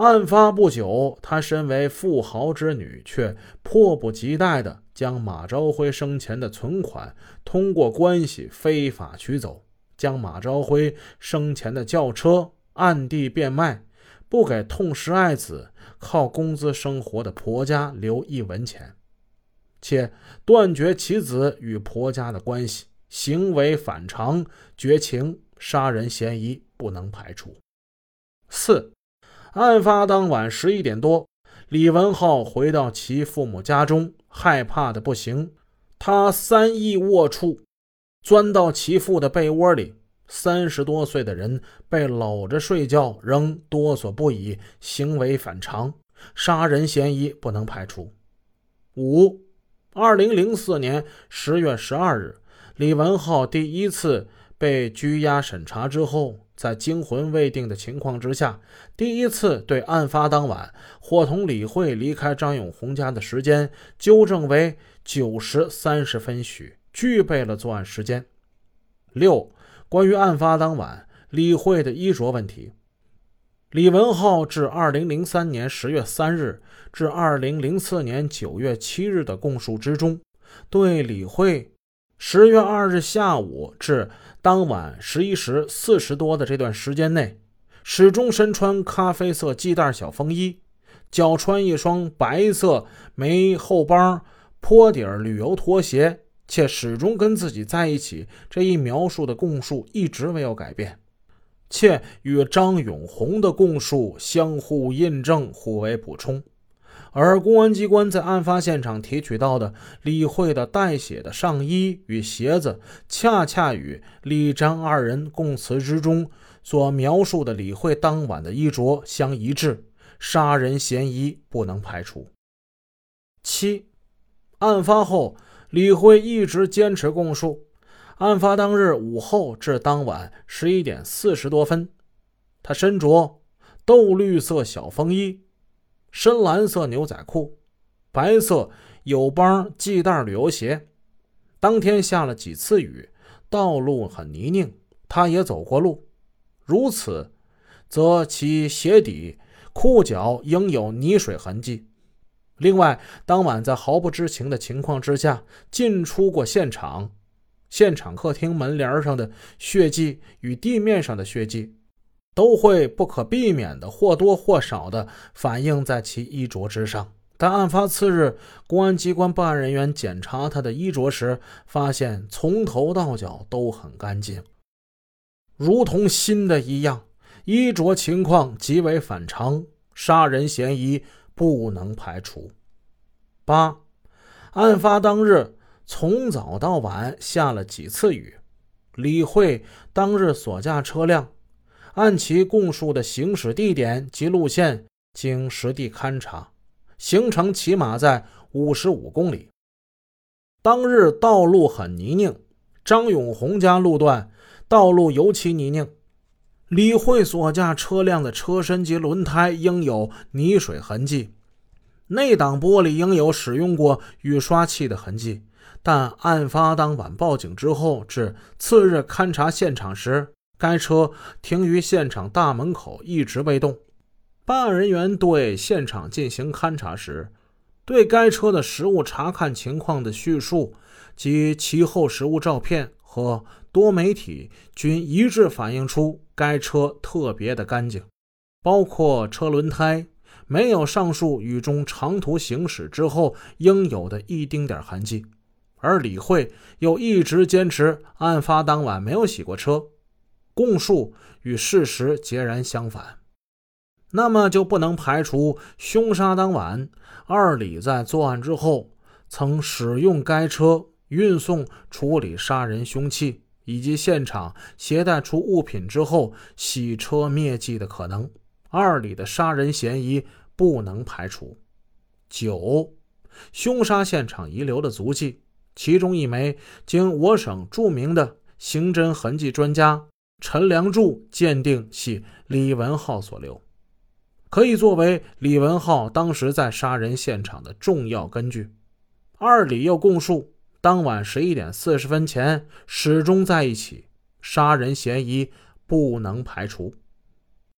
案发不久，她身为富豪之女，却迫不及待地将马朝辉生前的存款通过关系非法取走，将马朝辉生前的轿车暗地变卖，不给痛失爱子、靠工资生活的婆家留一文钱，且断绝其子与婆家的关系，行为反常，绝情，杀人嫌疑不能排除。四。案发当晚十一点多，李文浩回到其父母家中，害怕的不行。他三翼卧处，钻到其父的被窝里。三十多岁的人被搂着睡觉，仍哆嗦不已，行为反常，杀人嫌疑不能排除。五，二零零四年十月十二日，李文浩第一次被拘押审查之后。在惊魂未定的情况之下，第一次对案发当晚伙同李慧离开张永红家的时间纠正为九时三十分许，具备了作案时间。六、关于案发当晚李慧的衣着问题，李文浩至二零零三年十月三日至二零零四年九月七日的供述之中，对李慧十月二日下午至。当晚十一时四十多的这段时间内，始终身穿咖啡色系带小风衣，脚穿一双白色没后帮坡底旅游拖鞋，且始终跟自己在一起。这一描述的供述一直没有改变，且与张永红的供述相互印证、互为补充。而公安机关在案发现场提取到的李慧的带血的上衣与鞋子，恰恰与李张二人供词之中所描述的李慧当晚的衣着相一致，杀人嫌疑不能排除。七，案发后，李慧一直坚持供述，案发当日午后至当晚十一点四十多分，他身着豆绿色小风衣。深蓝色牛仔裤，白色有帮系带旅游鞋。当天下了几次雨，道路很泥泞，他也走过路。如此，则其鞋底、裤脚应有泥水痕迹。另外，当晚在毫不知情的情况之下进出过现场，现场客厅门帘上的血迹与地面上的血迹。都会不可避免的或多或少的反映在其衣着之上。但案发次日，公安机关办案人员检查他的衣着时，发现从头到脚都很干净，如同新的一样。衣着情况极为反常，杀人嫌疑不能排除。八，案发当日从早到晚下了几次雨，李慧当日所驾车辆。按其供述的行驶地点及路线，经实地勘查，行程起码在五十五公里。当日道路很泥泞，张永红家路段道路尤其泥泞。李慧所驾车辆的车身及轮胎应有泥水痕迹，内挡玻璃应有使用过雨刷器的痕迹。但案发当晚报警之后至次日勘查现场时，该车停于现场大门口，一直未动。办案人员对现场进行勘查时，对该车的实物查看情况的叙述及其后实物照片和多媒体均一致反映出该车特别的干净，包括车轮胎没有上述雨中长途行驶之后应有的一丁点痕迹。而李慧又一直坚持案发当晚没有洗过车。供述与事实截然相反，那么就不能排除凶杀当晚二李在作案之后曾使用该车运送、处理杀人凶器，以及现场携带出物品之后洗车灭迹的可能。二李的杀人嫌疑不能排除。九，凶杀现场遗留的足迹，其中一枚经我省著名的刑侦痕迹专家。陈良柱鉴定系李文浩所留，可以作为李文浩当时在杀人现场的重要根据。二李又供述，当晚十一点四十分前始终在一起，杀人嫌疑不能排除。